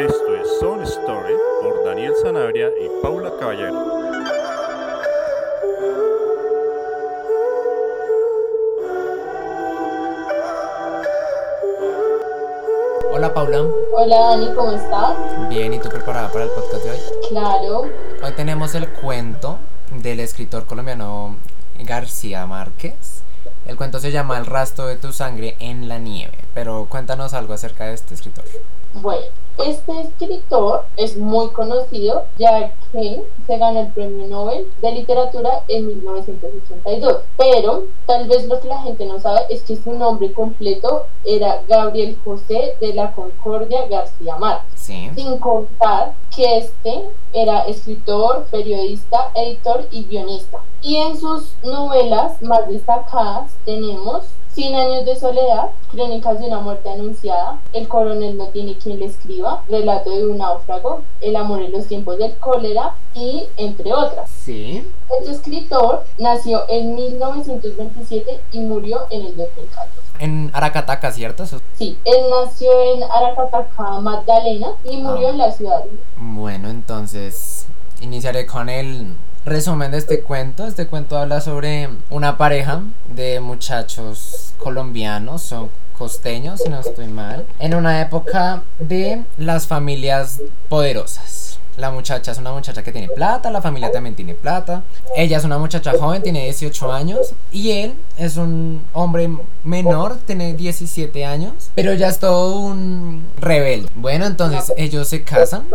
Esto es Son Story por Daniel Sanabria y Paula Caballero. Hola Paula, Hola Dani, ¿cómo estás? bien, ¿y tú preparada para el podcast de hoy? Claro, Hoy tenemos el cuento del escritor colombiano García Márquez. El cuento se llama El rastro de tu sangre en la nieve, pero cuéntanos algo acerca de este escritor. Bueno, este escritor es muy conocido ya que se ganó el premio Nobel de Literatura en 1982, pero tal vez lo que la gente no sabe es que su nombre completo era Gabriel José de la Concordia García Márquez. Sí, Sin contar que este era escritor, periodista, editor y guionista. Y en sus novelas más destacadas tenemos Cien años de soledad, Crónicas de una muerte anunciada, El coronel no tiene quien le escriba, Relato de un náufrago, El amor en los tiempos del cólera y entre otras. sí. Este escritor nació en 1927 y murió en el 2014. En Aracataca, ¿cierto? Sí, él nació en Aracataca, Magdalena y murió Ah. en la ciudad Bueno, entonces iniciaré con el resumen de este cuento. Este cuento habla sobre una pareja de muchachos colombianos o costeños, si no estoy mal, en una época de las familias poderosas. La muchacha es una muchacha que tiene plata, la familia también tiene plata. Ella es una muchacha joven, tiene 18 años. Y él es un hombre menor, tiene 17 años. Pero ya es todo un rebelde. Bueno, entonces ellos se casan,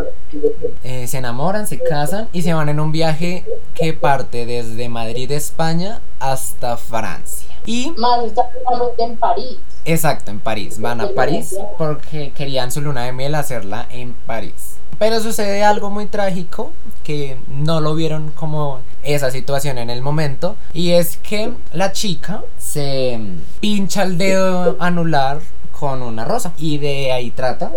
eh, se enamoran, se casan y se van en un viaje que parte desde Madrid, España, hasta Francia. Y más en París. Exacto, en París. Van a París porque querían su luna de miel hacerla en París. Pero sucede algo muy trágico que no lo vieron como esa situación en el momento. Y es que la chica se pincha el dedo anular con una rosa. Y de ahí trata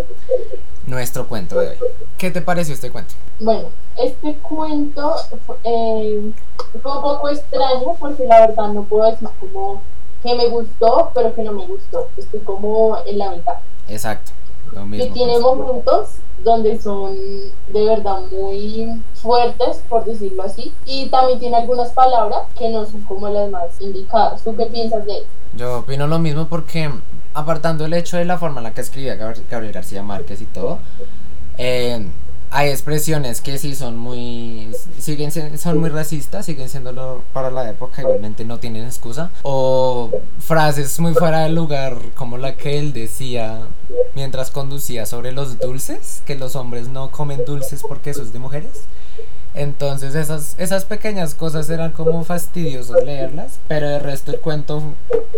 nuestro cuento de hoy. ¿Qué te pareció este cuento? Bueno, este cuento eh, fue un poco extraño porque la verdad no puedo decir como que me gustó, pero que no me gustó. Estoy como en la mitad. Exacto. Lo Y mismo. tiene pensé. momentos donde son de verdad muy fuertes, por decirlo así. Y también tiene algunas palabras que no son como las más indicadas. ¿Tú qué piensas de eso? Yo opino lo mismo porque, apartando el hecho de la forma en la que escribía Gabri- Gabriel García Márquez y todo, eh, hay expresiones que sí son muy. siguen son muy racistas, siguen siendo para la época, igualmente no tienen excusa. O frases muy fuera de lugar, como la que él decía mientras conducía sobre los dulces, que los hombres no comen dulces porque eso es de mujeres. Entonces esas, esas pequeñas cosas eran como fastidiosas leerlas, pero el resto del cuento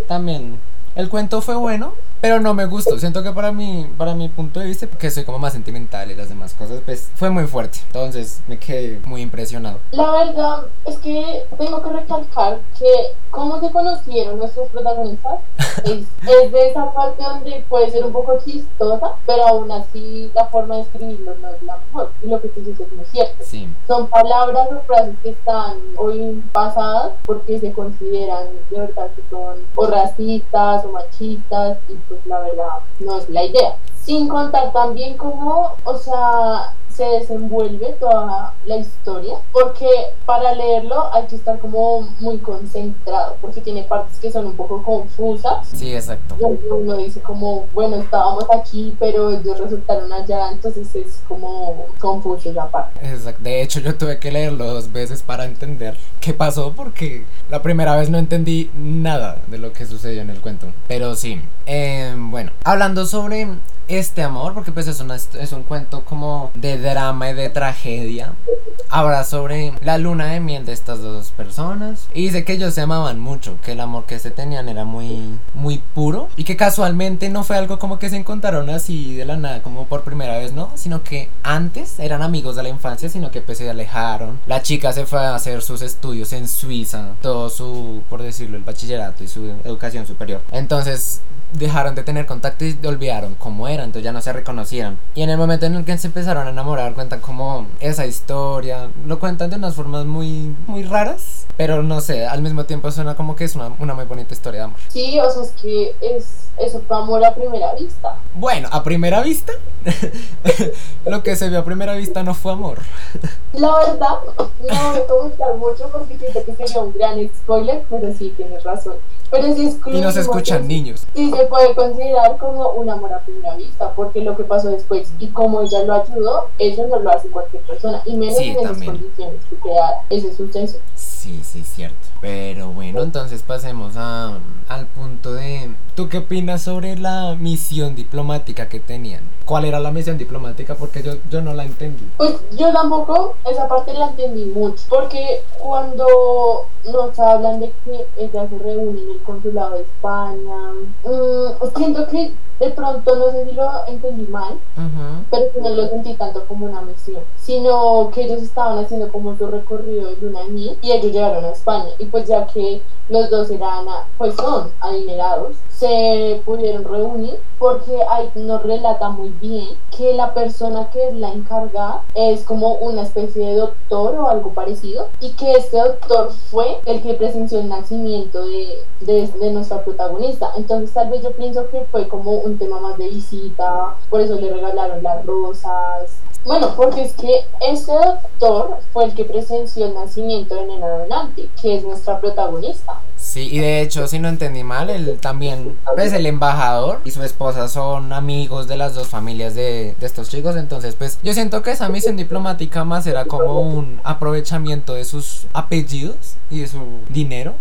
también... El cuento fue bueno, pero no me gustó. Siento que para mí, para mi punto de vista, que soy como más sentimental y las demás cosas, pues fue muy fuerte. Entonces me quedé muy impresionado. La verdad es que tengo que recalcar que cómo se conocieron nuestros protagonistas es, es de esa parte donde puede ser un poco chistosa, pero aún así la forma de escribirlo no es la mejor. Y lo que tú dices es muy cierto. Sí, Son palabras o frases que están hoy pasadas porque se consideran de verdad que son o racistas o machistas y pues la verdad no es la idea. Sin contar también cómo, o sea, se desenvuelve toda la historia, porque para leerlo hay que estar como muy concentrado, porque tiene partes que son un poco confusas. sí, exacto. Uno dice como, bueno, estábamos aquí, pero ellos resultaron allá, entonces es como confuso esa parte. Exacto. De hecho, yo tuve que leerlo dos veces para entender qué pasó porque la primera vez no entendí nada de lo que sucedió en el cuento. Pero sí, eh, bueno, hablando sobre este amor, porque pues es, una, es un cuento como de drama y de tragedia. Habla sobre la luna de miel de estas dos personas. Y dice que ellos se amaban mucho, que el amor que se tenían era muy, muy puro. Y que casualmente no fue algo como que se encontraron así de la nada, como por primera vez, ¿no? Sino que antes eran amigos de la infancia, sino que pues se alejaron. La chica se fue a hacer sus estudios en Suiza, todo su, por decirlo, el bachillerato y su educación superior. Entonces dejaron de tener contacto y olvidaron cómo eran, entonces ya no se reconocieron. Y en el momento en el que se empezaron a enamorar, cuentan como esa historia, lo cuentan de unas formas muy, muy raras, pero no sé, al mismo tiempo suena como que es una, una muy bonita historia de amor. Sí, o sea, es que es, eso fue amor a primera vista. Bueno, a primera vista, lo que se vio a primera vista no fue amor. La verdad, no voy a comentar mucho porque siento que sería un gran spoiler, pero sí, tienes razón. Pero sí es Y no se escuchan niños. Sí se puede considerar como un amor a primera vista, porque lo que pasó después y como ella lo ayudó, eso no lo hace cualquier persona, y menos Sí, en esas condiciones que queda ese suceso. Sí, sí, cierto. Pero bueno, entonces pasemos a, al punto de... ¿Tú qué opinas sobre la misión diplomática que tenían? ¿Cuál era la misión diplomática? Porque yo, yo no la entendí. Pues yo tampoco esa parte la entendí mucho, porque cuando nos hablan de que ella se reúne en el consulado de España, mm, siento que de pronto no sé si lo entendí mal, Ujú. pero que no lo sentí tanto como una misión, sino que ellos estaban haciendo como su recorrido de luna y ellos llegaron a España y pues ya que los dos eran, a- pues son adinerados, se pudieron reunir porque ahí nos relata muy bien que la persona que es la encargada es como una especie de doctor o algo parecido y que este doctor fue el que presenció el nacimiento de, de, de nuestra protagonista. Entonces tal vez yo pienso que fue como un tema más de visita, por eso le regalaron las rosas. Bueno, porque es que este doctor fue el que presenció el nacimiento de Nena Donante, que es nuestra protagonista. Sí, y de hecho, si no entendí mal, él también, pues el embajador y su esposa son amigos de las dos familias de, de estos chicos, entonces pues yo siento que esa misión diplomática más era como un aprovechamiento de sus apellidos y de su dinero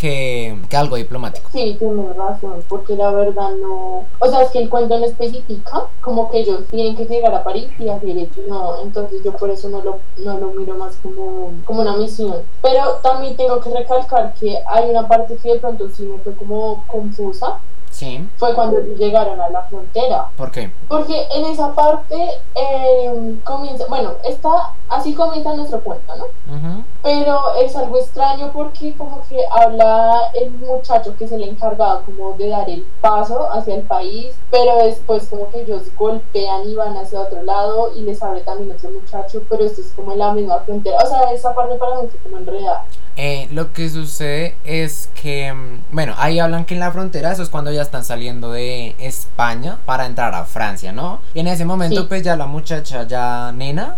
que, que algo diplomático. Sí, tienes razón, porque la verdad no... O sea, es que el cuento no especifica como que ellos tienen que llegar a París y hacer esto, no, entonces yo por eso no lo, no lo miro más como, como una misión. Pero también tengo que recalcar que hay una parte que de pronto sí me fue como confusa, Sí, fue cuando llegaron a la frontera. ¿por qué? Porque en esa parte eh, comienza, bueno, está, así comienza nuestro cuento, ¿no? Ujú. Pero es algo extraño porque como que habla el muchacho que es el encargado como de dar el paso hacia el país, pero después como que ellos golpean y van hacia otro lado y les abre también otro muchacho, pero esto es como en la misma frontera. O sea, esa parte para mí fue como enredada. Eh, lo que sucede es que, mm, bueno, ahí hablan que en la frontera, eso es cuando ya están saliendo de España para entrar a Francia, ¿no? Y en ese momento, Sí. pues ya la muchacha, ya nena,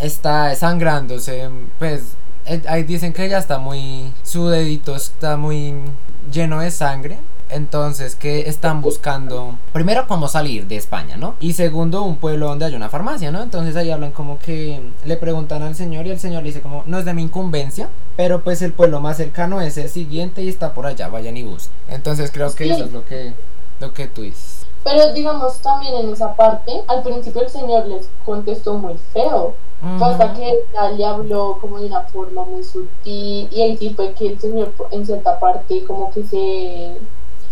está sangrándose, pues eh, ahí dicen que ella está muy, su dedito está muy lleno de sangre. Entonces, que están buscando, primero, cómo salir de España, ¿no? Y segundo, un pueblo donde hay una farmacia, ¿no? Entonces ahí hablan como que le preguntan al señor y el señor le dice como, no es de mi incumbencia, pero pues el pueblo más cercano es el siguiente y está por allá, vayan y busquen. Entonces creo que Sí. eso es lo que, lo que tú dices. Pero digamos también en esa parte, al principio el señor les contestó muy feo. Fue hasta que le habló como de una forma muy sutil y ahí sí fue que el señor en cierta parte como que se,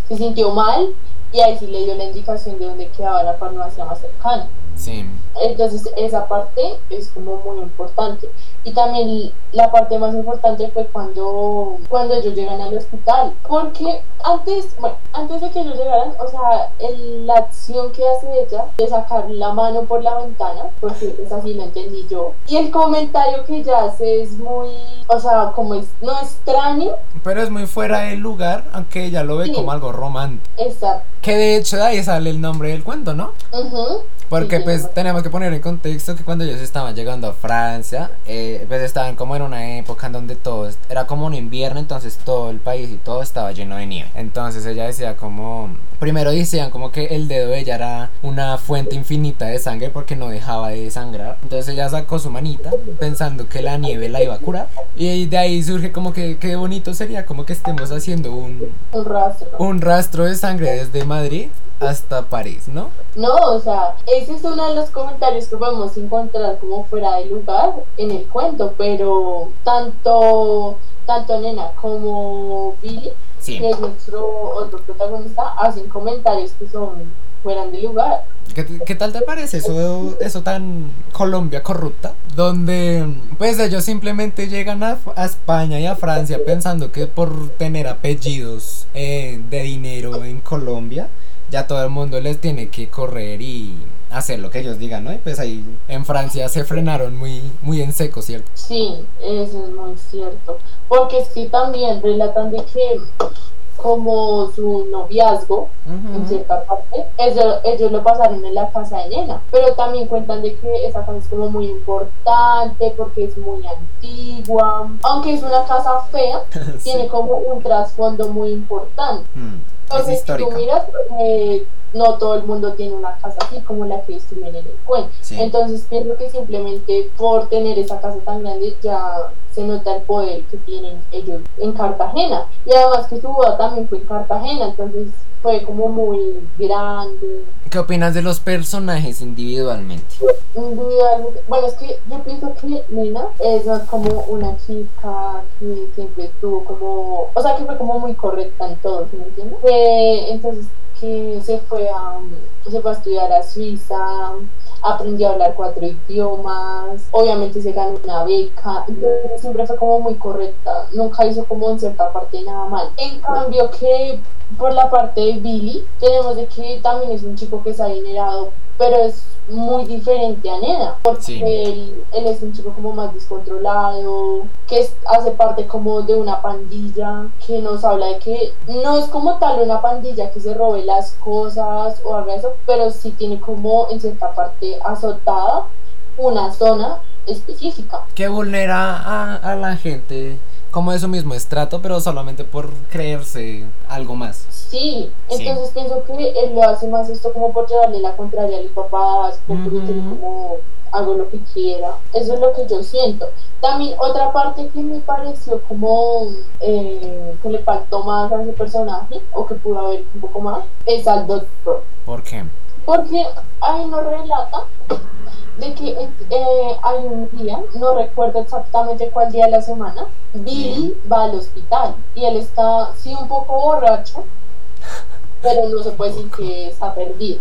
se sintió mal y ahí sí le dio la indicación de dónde quedaba la farmacia más cercana. Sí. Entonces esa parte es como muy importante. Y también la parte más importante fue cuando, cuando ellos llegan al hospital. Porque antes, bueno, antes de que ellos llegaran, o sea, el- la acción que hace ella de sacar la mano por la ventana, porque es así lo entendí yo. Y el comentario que ella hace es muy, o sea, como es, no extraño, Pero es muy fuera del lugar, aunque ella lo ve Sí. como algo romántico. está. Que de hecho de ahí sale el nombre del cuento, ¿no? ujú, Porque pues tenemos que poner en contexto que cuando ellos estaban llegando a Francia, eh, pues estaban como en una época en donde todo era como un invierno, entonces todo el país y todo estaba lleno de nieve. Entonces ella decía como, primero decían como que el dedo de ella era una fuente infinita de sangre porque no dejaba de sangrar. Entonces ella sacó su manita pensando que la nieve la iba a curar. Y de ahí surge como que qué bonito sería como que estemos haciendo un, un rastro. un rastro de sangre desde Madrid hasta París, ¿no? No, o sea, ese es uno de los comentarios que podemos encontrar como fuera de lugar en el cuento, pero tanto, tanto Nena como Billy, Sí. que es nuestro otro protagonista, hacen comentarios que son fuera de lugar. ¿Qué, qué tal te parece eso, eso tan Colombia corrupta? Donde pues ellos simplemente llegan a, a España y a Francia pensando que por tener apellidos eh, de dinero en Colombia ya todo el mundo les tiene que correr y hacer lo que ellos digan, ¿no? Y pues ahí en Francia se frenaron muy, muy en seco, ¿cierto? Sí, eso es muy cierto. Porque sí también relatan de que como su noviazgo, en cierta parte, ellos, ellos, lo pasaron en la casa de Nena, pero también cuentan de que esa casa es como muy importante porque es muy antigua, aunque es una casa fea, tiene como un trasfondo muy importante. Mm, Entonces, si tú miras, eh, no todo el mundo tiene una casa así como la que escriben en el cuento. Sí. Entonces pienso que simplemente por tener esa casa tan grande ya se nota el poder que tienen ellos en Cartagena. Y además que su boda también fue en Cartagena, entonces fue como muy grande. ¿Qué opinas de los personajes individualmente? Individualmente, bueno, es que yo pienso que Nena es como una chica que siempre estuvo como, o sea, que fue como muy correcta en todo, ¿sí me entiendes? Que, entonces que se fue a se fue a estudiar a Suiza, aprendió a hablar cuatro idiomas, obviamente se ganó una beca, entonces siempre fue como muy correcta, nunca hizo como en cierta parte nada mal. En cambio que por la parte de Billy, tenemos de que también es un chico que se ha adinerado, pero es muy diferente a Nena, porque Sí. él, él es un chico como más descontrolado, que es- hace parte como de una pandilla, que nos habla de que no es como tal una pandilla que se robe las cosas o haga eso, pero sí tiene como en cierta parte azotada una zona específica. Que vulnera a, a la gente como de su mismo estrato, pero solamente por creerse algo más. Sí, Sí. entonces pienso que él lo hace más esto como por llevarle la contraria a los papás, por Ujú. como hago lo que quiera. Eso es lo que yo siento. También otra parte que me pareció como eh, que le faltó más a ese personaje, o que pudo haber un poco más, es al doctor. ¿Por qué? Porque ahí nos relata de que eh, hay un día, no recuerdo exactamente cuál día de la semana, Billy va al hospital y él está, sí, un poco borracho, pero no se puede decir que está perdido.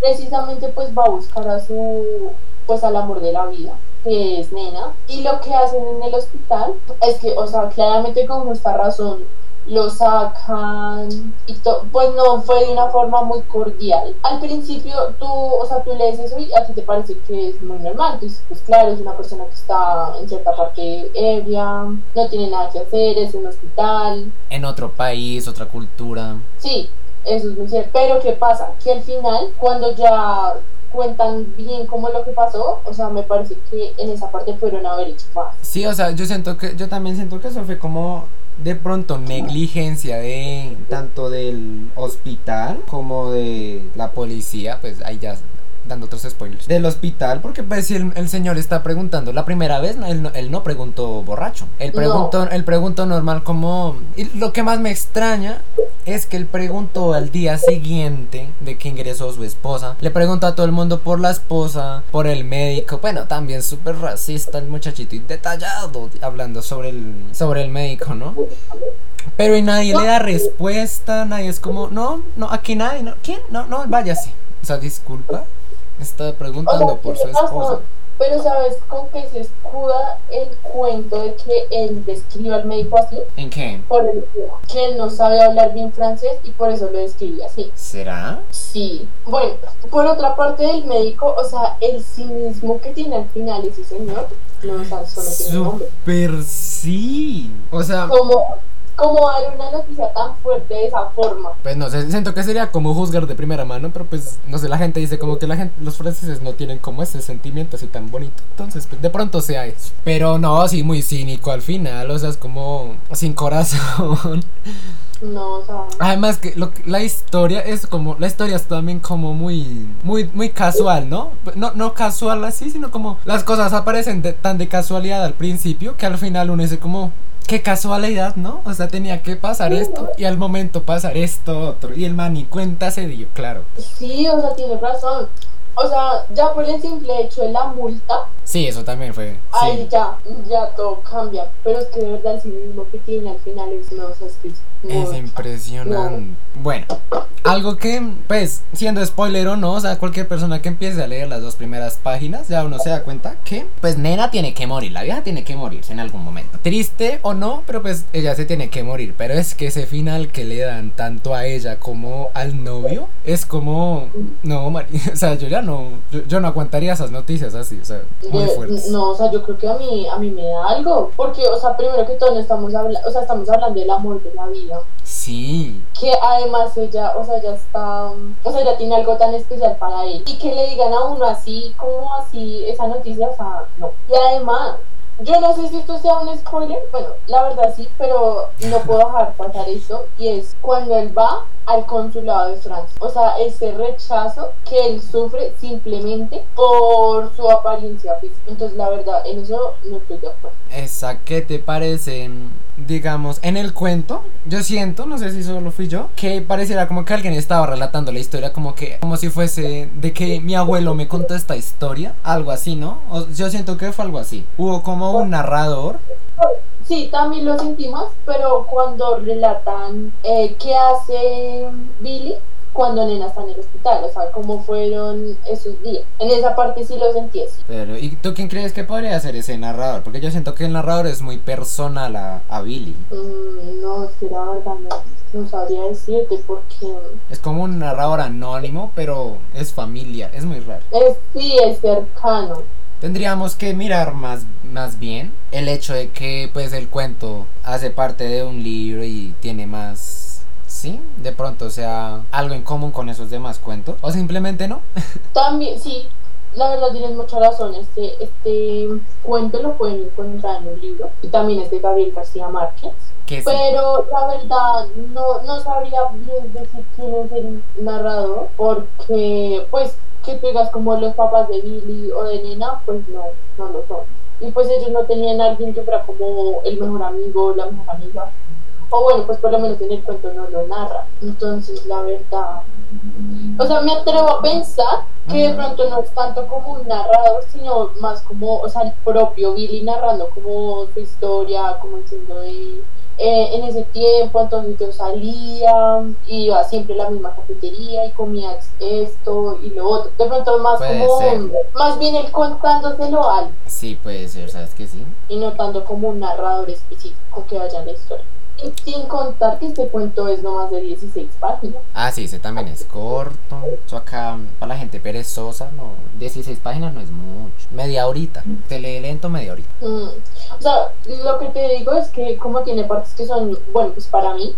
Precisamente pues va a buscar a su, pues al amor de la vida que es nena y lo que hacen en el hospital es que o sea claramente con justa razón lo sacan y to- pues no fue de una forma muy cordial. Al principio tú, o sea, tú lees eso y a ti te parece que es muy normal. Tú dices, pues claro, es una persona que está en cierta parte ebria, no tiene nada que hacer, es un hospital. En otro país, otra cultura. Sí, eso es muy cierto. Pero ¿qué pasa? Que al final, cuando ya cuentan bien cómo lo que pasó, o sea, me parece que en esa parte fueron a haber hecho más. Sí, o sea, yo siento que, yo también siento que eso fue como de pronto negligencia de tanto del hospital como de la policía, pues ahí ya dando otros spoilers. Del hospital, porque pues si el, el señor está preguntando la primera vez, no, él, no, él no preguntó borracho. Él No. preguntó, él preguntó normal como... Y lo que más me extraña es que él preguntó al día siguiente de que ingresó su esposa. Le preguntó a todo el mundo por la esposa, por el médico. Bueno, también súper racista el muchachito y detallado hablando sobre el, sobre el médico, ¿no? Pero y nadie le da respuesta, nadie es como, no, no, aquí nadie, no, ¿quién? No, no, váyase. O sea, disculpa, está preguntando O sea, por su esposa. Pero ¿sabes con qué se escuda el cuento de que él describe al médico así? ¿En qué? Por el que él no sabe hablar bien francés y por eso lo describe así. ¿Será? Sí. Bueno, por otra parte del médico, o sea, el cinismo que tiene al final ese señor, no, o sea, solo tiene nombre. Super sí. O sea, Como, como dar una noticia tan fuerte de esa forma. Pues no sé, siento que sería como juzgar de primera mano, pero pues no sé, la gente dice como que la gente, los franceses no tienen como ese sentimiento así tan bonito. Entonces, pues de pronto sea eso. Pero no, sí, muy cínico al final, o sea, es como sin corazón. No, o sea, Además que lo que- la historia es como, la historia es también como muy, muy, muy casual, ¿no? No, no casual así, sino como las cosas aparecen de- tan de casualidad al principio que al final uno dice como, qué casualidad, ¿no? O sea, tenía que pasar esto y al momento pasar esto otro. Y el man ni cuenta se dio, claro. sí, o sea, tiene razón. O sea, ya por el simple hecho de la multa, Sí, eso también fue. ahí Sí. ya, ya todo cambia. Pero es que de verdad el cinismo que tiene al final es, no, o sea, es que es impresionante. Bueno, algo que, pues, siendo spoiler o no, o sea, cualquier persona que empiece a leer las dos primeras páginas, ya uno se da cuenta que, pues, Nena tiene que morir, la vieja tiene que morirse en algún momento. Triste o no, pero pues ella se tiene que morir. Pero es que ese final que le dan tanto a ella como al novio, es como, no, Mari, o sea, yo ya no, yo, yo no aguantaría esas noticias así, o sea, muy fuertes. no, o sea, yo creo que a mí, a mí me da algo. Porque, o sea, primero que todo, no estamos, habla o sea, estamos hablando del amor de la vida. Sí, Que además ella, o sea, ya está, o sea, ya tiene algo tan especial para él. Y que le digan a uno así, como así, esa noticia, o sea, no. Y además, yo no sé si esto sea un spoiler, bueno, la verdad sí, pero no puedo dejar pasar esto. Y es cuando él va al consulado de Francia. O sea, ese rechazo que él sufre simplemente por su apariencia física. Entonces, la verdad, en eso no estoy de acuerdo. Esa, ¿qué te parece? Digamos, en el cuento, yo siento, no sé si solo fui yo, que pareciera como que alguien estaba relatando la historia, como que, como si fuese de que mi abuelo me contó esta historia, algo así, ¿no? O- yo siento que fue algo así. Hubo como un narrador. Sí, también lo sentimos, pero cuando relatan eh, qué hace Billy cuando Nena está en el hospital, o sea, cómo fueron esos días. En esa parte sí lo sentí así. Pero, ¿y tú quién crees que podría ser ese narrador? Porque yo siento que el narrador es muy personal a, a Billy. Mm, no, es que la verdad no, no sabría decirte porque Es como un narrador anónimo, pero es familia, es muy raro. es, sí es cercano. Tendríamos que mirar más, más bien el hecho de que pues el cuento hace parte de un libro y tiene más, sí, de pronto sea algo en común con esos demás cuentos o simplemente no. También, sí, la verdad tienes mucha razón. Este, este cuento lo pueden encontrar en un libro y también es de Gabriel García Márquez. Que sí. Pero la verdad no, no sabría bien decir quién es el narrador porque pues que tú digas como los papás de Billy o de Nena pues no, no lo son. Y pues ellos no tenían a alguien que fuera como el mejor amigo, la mejor amiga. O bueno, pues por lo menos en el cuento no lo narra. Entonces la verdad... O sea, me atrevo a pensar que de pronto no es tanto como un narrador, sino más como, o sea, el propio Billy narrando como su historia, como diciendo de eh, en ese tiempo, entonces yo salía, iba siempre a la misma cafetería y comía esto y lo otro. De pronto más Puede como, ser. más bien él contándoselo a alguien Sí, puede ser, ¿sabes que sí? y no tanto como un narrador específico que vaya en la historia. Sin contar que este cuento es no más de 16 páginas. Ah, sí, ese también es corto. Eso acá, para la gente perezosa, no, 16 páginas no es mucho. Media horita. Te lee lento media horita. Mm, O sea, lo que te digo es que como tiene partes que son, bueno, pues para mí,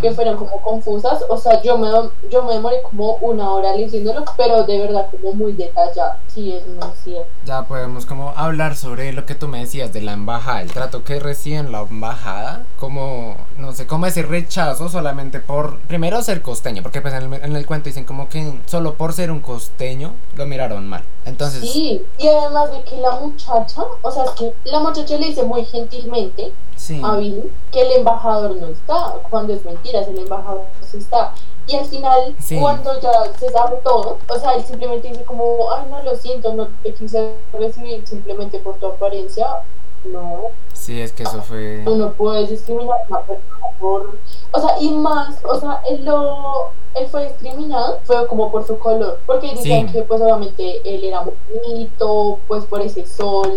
Que fueron como confusas, o sea, yo me, yo me demoré como una hora leyéndolo, pero de verdad como muy detallado. Sí, es muy cierto. Ya podemos como hablar sobre lo que tú me decías de la embajada, el trato que reciben la embajada, como, no sé, como ese rechazo solamente por, primero ser costeño, porque pues en el, en el cuento dicen como que solo por ser un costeño lo miraron mal. Entonces, Sí, y además de que la muchacha, o sea, es que la muchacha le dice muy gentilmente sí, a Billy que el embajador no está, cuando es mentira, el embajador sí está. Y al final, Sí. cuando ya se sabe todo, o sea, él simplemente dice como, ay, no, lo siento, no te quise recibir simplemente por tu apariencia. No, sí, es que eso fue... tú no puedes discriminar a una persona por... O sea, y más, o sea, él lo... Él fue discriminado, fue como por su color, porque dicen Sí. que pues obviamente él era bonito, pues por ese sol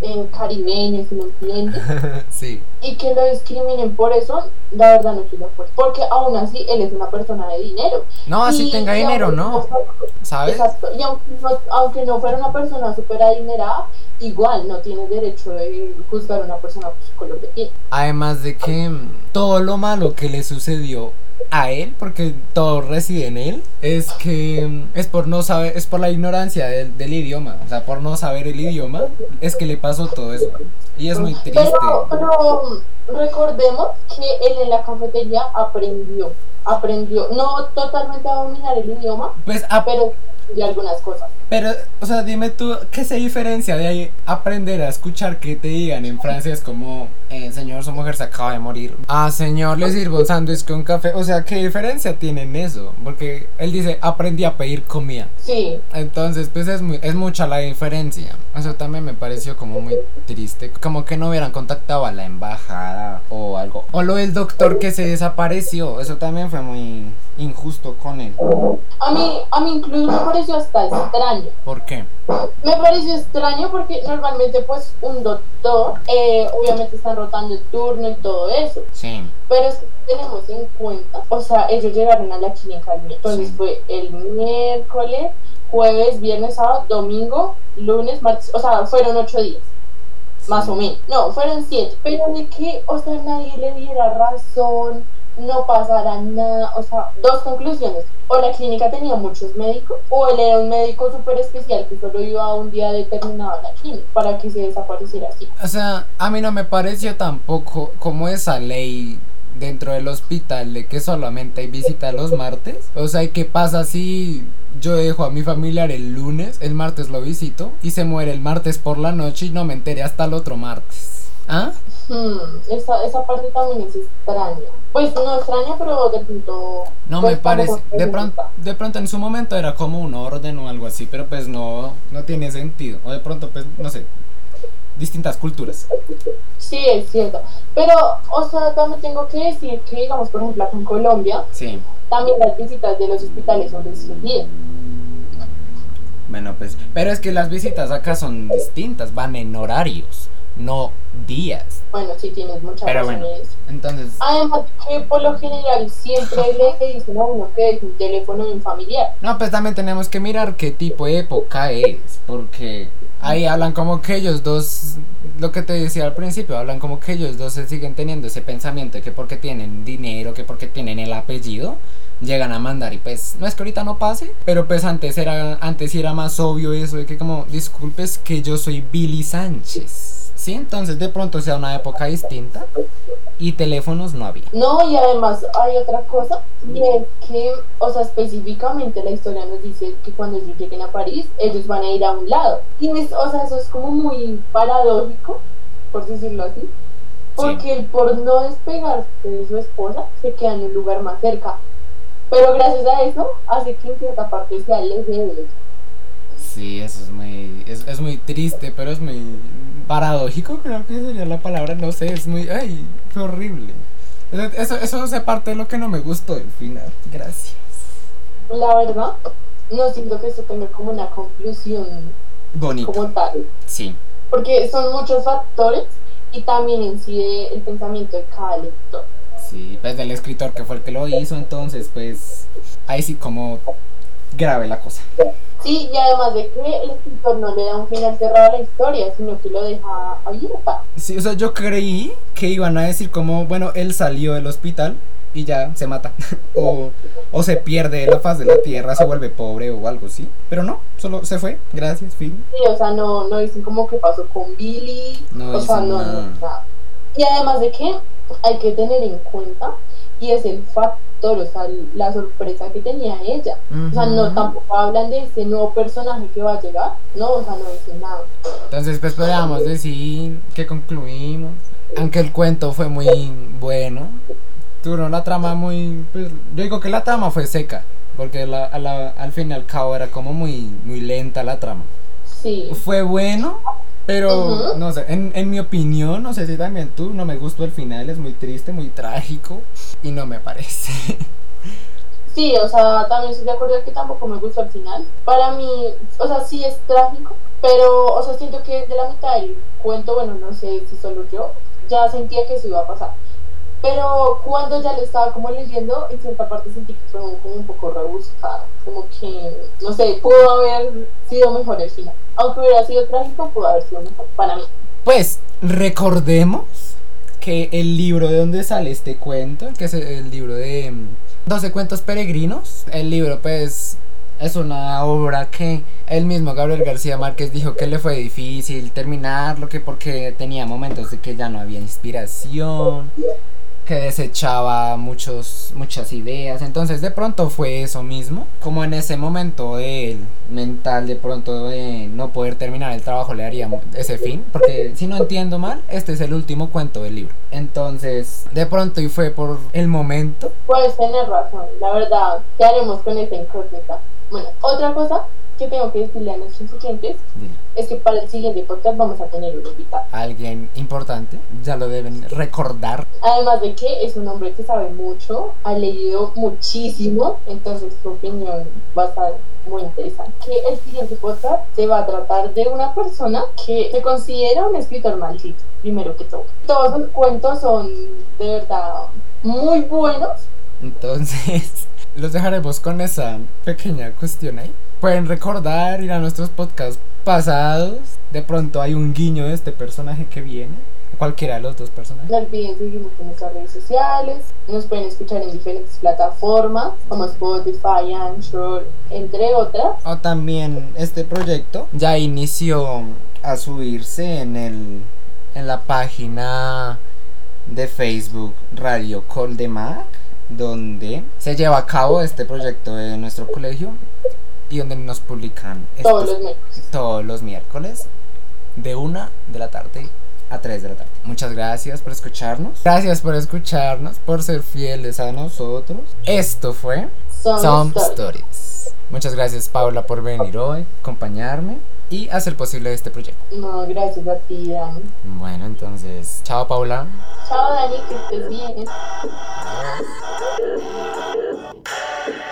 eh, caribeño, si me entiendes sí, y que lo discriminen por eso, la verdad no estoy de acuerdo. Porque aún así él es una persona de dinero. no, así Y- tenga y dinero, aunque no, fuera- ¿sabes? Exacto. Y aunque no, aunque no fuera una persona súper adinerada, igual no tiene derecho de juzgar a una persona por su color de piel. Además de que mm, todo lo malo que le sucedió a él, porque todo reside en él, es que mm, es por no saber, es por la ignorancia del, del idioma, o sea, por no saber el idioma, es que le pasó todo eso. Y es muy triste. Pero, pero recordemos que él en la cafetería aprendió. Aprendió, no totalmente a dominar el idioma, Pues a- pero de algunas cosas. Pero, o sea, dime tú, ¿qué se diferencia de ahí aprender a escuchar que te digan en francés como, eh, señor, su mujer se acaba de morir? Ah, señor, le sirvo un sándwich con café. O sea, ¿qué diferencia tiene en eso? Porque él dice, aprendí a pedir comida. Sí, Entonces, pues es, muy- es mucha la diferencia. Eso también me pareció como muy triste. Como que no hubieran contactado a la embajada o algo. O lo del doctor que se desapareció. Eso también fue muy injusto con él. a mí, a mí incluso pareció hasta extraño. ¿Por qué? Me pareció extraño porque normalmente pues un doctor, eh, obviamente están rotando el turno y todo eso. Sí. Pero es que tenemos en cuenta, o sea, ellos llegaron a la clínica el miércoles. Entonces Sí. fue el miércoles, jueves, viernes, sábado, domingo, lunes, martes, o sea, fueron ocho días, más o menos. No, fueron siete. Pero de que, o sea, nadie le diera razón, no pasara nada, o sea, dos conclusiones. O la clínica tenía muchos médicos, o él era un médico súper especial que solo iba un día determinado a la clínica para que se desapareciera así. O sea, a mí no me pareció tampoco como esa ley dentro del hospital de que solamente hay visita los martes. O sea, ¿y qué pasa si yo dejo a mi familiar el lunes, el martes lo visito y se muere el martes por la noche y no me enteré hasta el otro martes? ¿Ah? Hmm, esa, esa parte también es extraña. Pues no extraña, pero de pronto. No pues, me parece. De pronto, de pronto en su momento era como un orden o algo así, pero pues no, no tiene sentido. O de pronto, pues, no sé, distintas culturas. Sí, es cierto. Pero, o sea, también tengo que decir que, digamos, por ejemplo, acá en Colombia, Sí. también las visitas de los hospitales son restringidas. Bueno, pues, pero es que las visitas acá son distintas, van en horarios, no días. Bueno, sí tienes mucha Pero razón bueno. en eso. Entonces, Además, que por lo general siempre le dicen a uno que es un teléfono de un familiar. no, pues también tenemos que mirar qué tipo de época es, porque ahí hablan como que ellos dos, lo que te decía al principio, hablan como que ellos dos se siguen teniendo ese pensamiento de que porque tienen dinero, que porque tienen el apellido, llegan a mandar y pues no es que ahorita no pase, pero pues antes era antes sí era más obvio eso de que como disculpes que yo soy Billy Sánchez. Sí, entonces de pronto sea una época distinta y teléfonos no había. No, y además hay otra cosa, y es que, o sea, específicamente la historia nos dice que cuando ellos lleguen a París, ellos van a ir a un lado. Y, es- o sea, eso es como muy paradójico, por decirlo así, porque él por no despegarse de su esposa, se queda en un lugar más cerca. Pero gracias a eso, hace que en cierta parte se aleje de ellos. Sí, eso es muy es, es muy triste, pero es muy paradójico, creo que sería la palabra, no sé, es muy ay, fue horrible. Eso eso hace parte de lo que no me gustó del final. Gracias. La verdad, no siento que esto tenga como una conclusión Bonito. como tal. Sí. porque son muchos factores y también incide el pensamiento de cada lector. Sí, pues del escritor que fue el que lo hizo, entonces pues ahí sí como grave la cosa. Sí, y además de que el escritor no le da un final cerrado a la historia, sino que lo deja abierta. Sí, o sea, yo creí que iban a decir como, bueno, él salió del hospital y ya se mata. o, o se pierde de la faz de la tierra, se vuelve pobre o algo así. Pero no, solo se fue, gracias, fin. Sí, o sea, no, no dicen como que pasó con Billy, No o sea, no, nada. no, nada. Y además de que hay que tener en cuenta, y es el factor, o sea, la sorpresa que tenía ella. O sea, no tampoco hablan de ese nuevo personaje que va a llegar, no, o sea, no dicen nada. Entonces, pues podríamos decir que concluimos. Aunque el cuento fue muy bueno, duró la trama muy. Pues, yo digo que la trama fue seca, porque la- a la- al fin y al cabo era como muy, muy lenta la trama. Sí. Fue bueno, pero no sé, en, en mi opinión, no sé si también tú, no me gustó el final, es muy triste, muy trágico y no me parece. Sí, o sea, también estoy de acuerdo que tampoco me gustó al final. Para mí, o sea, sí es trágico, pero, o sea, siento que de la mitad del cuento, bueno, no sé si solo yo, ya sentía que eso iba a pasar. Pero cuando ya lo estaba como leyendo, en cierta parte sentí que fue un- como un poco rebuscado. Como que, no sé, pudo haber sido mejor el final. Aunque hubiera sido trágico, pudo haber sido mejor para mí. Pues recordemos que el libro de donde sale este cuento, que es el libro de mm, 12 cuentos peregrinos, el libro pues es una obra que el mismo Gabriel García Márquez dijo que le fue difícil terminarlo, que porque tenía momentos de que ya no había inspiración. Que desechaba muchos, muchas ideas. Entonces de pronto fue eso mismo. Como en ese momento del mental de pronto de no poder terminar el trabajo le daría ese fin. Porque si no entiendo mal, este es el último cuento del libro. Entonces de pronto y fue por el momento. Puedes tener razón, la verdad, ¿qué haremos con esta incógnita? Bueno, otra cosa que tengo que decirle a nuestros Dile, es que para el siguiente podcast vamos a tener un invitado. Alguien importante, ya lo deben recordar. Además de que es un hombre que sabe mucho, ha leído muchísimo, entonces su opinión va a estar muy interesante. Que el siguiente podcast se va a tratar de una persona que se considera un escritor maldito, primero que todo. Todos sus cuentos son de verdad muy buenos. Entonces, los dejaremos con esa pequeña cuestión ahí. Pueden recordar, ir a nuestros podcasts pasados. De pronto hay un guiño de este personaje que viene. Cualquiera de los dos personajes. No olviden seguirnos en nuestras redes sociales. Nos pueden escuchar en diferentes plataformas como Spotify, Anchor, entre otras. O también este proyecto ya inició a subirse en el en la página de Facebook Radio Coldemac, donde se lleva a cabo este proyecto de nuestro colegio y donde nos publican Todos los miércoles. todos los miércoles de una de la tarde a 3 de la tarde. Muchas gracias por escucharnos. Gracias por escucharnos, por ser fieles a nosotros. Esto fue Some Some Stories. Stories. Muchas gracias Paula por venir hoy, acompañarme y hacer posible este proyecto. No, gracias a ti, Dani. Bueno, entonces, chao Paula. Chao, Dani, que estés bien. Adiós.